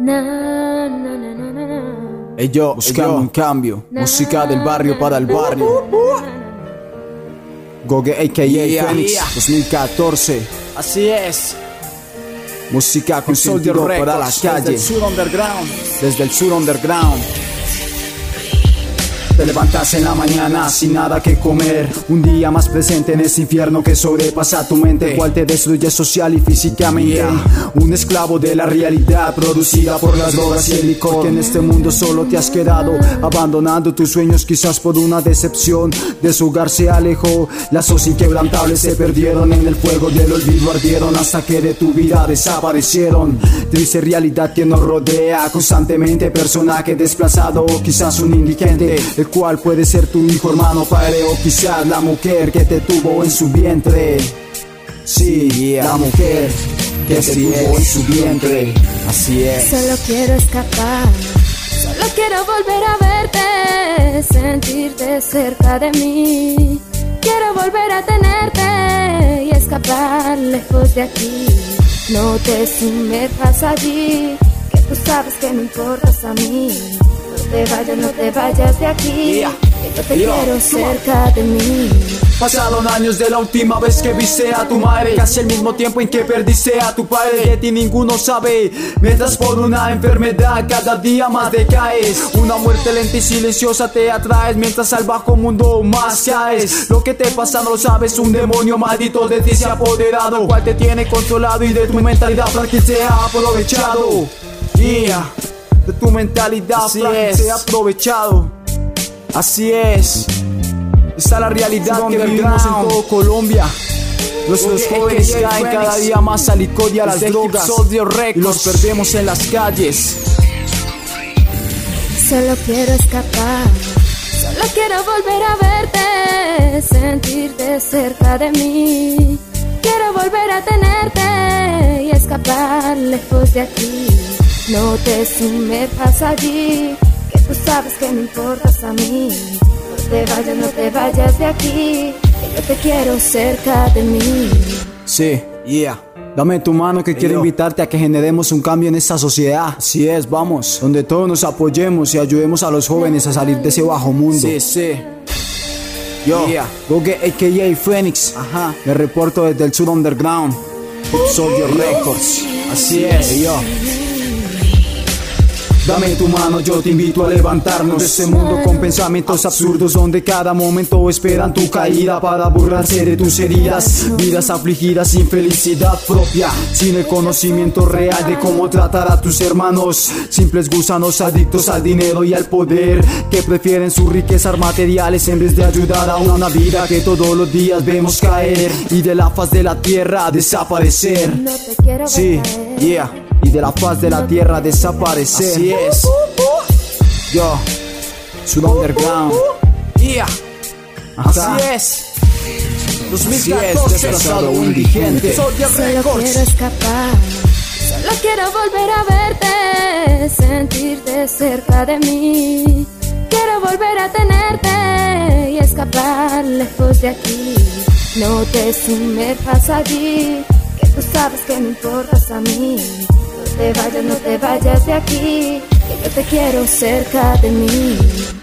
Na, na, na. Ellos buscando un cambio, música del barrio para el barrio. Goge AKA Yeah, Phoenix yeah. 2014. Así es. Música con Soldier sentido para la Records, desde calle, el sur underground. desde el sur underground. Te levantas en la mañana sin nada que comer. Un día más presente en ese infierno que sobrepasa tu mente, cual te destruye social y físicamente. Un esclavo de la realidad producida por las drogas y el licor. Que en este mundo solo te has quedado, abandonando tus sueños, quizás por una decepción. De su hogar se alejó, lazos inquebrantables se perdieron en el fuego del olvido, ardieron hasta que de tu vida desaparecieron. Triste realidad que nos rodea constantemente, personaje desplazado o quizás un indigente, el cual puede ser tu hijo, hermano, padre o quizás la mujer que te tuvo en su vientre. Sí, la mujer que te Así tuvo es. en su vientre. Así es. Solo quiero escapar, solo quiero volver a verte, sentirte cerca de mí. Quiero volver a tenerte y escapar lejos de aquí. No te sumerjas allí, que tú sabes que me importas a mí. No te vayas, no te vayas de aquí, Yeah. yo te Yo, quiero cerca de mí. Pasaron años de la última vez que viste a tu madre. Casi el mismo tiempo en que perdiste a tu padre. De ti ninguno sabe. Mientras por una enfermedad cada día más decaes. Una muerte lenta y silenciosa te atraes. Mientras al bajo mundo más caes. Lo que te pasa no lo sabes. Un demonio maldito de ti se ha apoderado. Cual te tiene controlado y de tu mentalidad frágil se ha aprovechado. Yeah De tu mentalidad Así frágil es. se ha aprovechado Así es esta es la realidad que vivimos en todo Colombia. Ok, jóvenes caen cada día más al licor y a las drogas y los perdemos en las calles. Solo quiero escapar, solo quiero volver a verte, sentirte cerca de mí. Quiero volver a tenerte y escapar lejos de aquí. No te sumerjas allí, que tú sabes que me importas a mí. No te vayas, no te vayas de aquí, que yo te quiero cerca de mí. Sí, yeah. Dame tu mano que quiero yo. invitarte a que generemos un cambio en esta sociedad. Así es, vamos. Donde todos nos apoyemos y ayudemos a los jóvenes a salir de ese bajo mundo. Sí, sí. Yo, Yeah. Goge AKA Phoenix. Ajá. Me reporto desde el sur underground. Soldier Records. Así es. Yo. Dame tu mano, yo te invito a levantarnos de este mundo con pensamientos absurdos donde cada momento esperan tu caída para borrarse de tus heridas. Vidas afligidas sin felicidad propia, sin el conocimiento real de cómo tratar a tus hermanos. Simples gusanos adictos al dinero y al poder que prefieren sus riquezas materiales en vez de ayudar a una vida que todos los días vemos caer y de la faz de la tierra desaparecer. No te quiero ver Sí, yeah. Y de la faz de la tierra desaparecer. Así es. Yo, Sur Underground. Yeah. Así es. Así es, 2014. desplazado indigente. Soldier Solo quiero escapar, solo quiero volver a verte, sentirte cerca de mí. Quiero volver a tenerte y escapar lejos de aquí. No te sumerjas allí, que tú sabes que me importas a mí. Te vayas, no te vayas de aquí, que yo te quiero cerca de mí.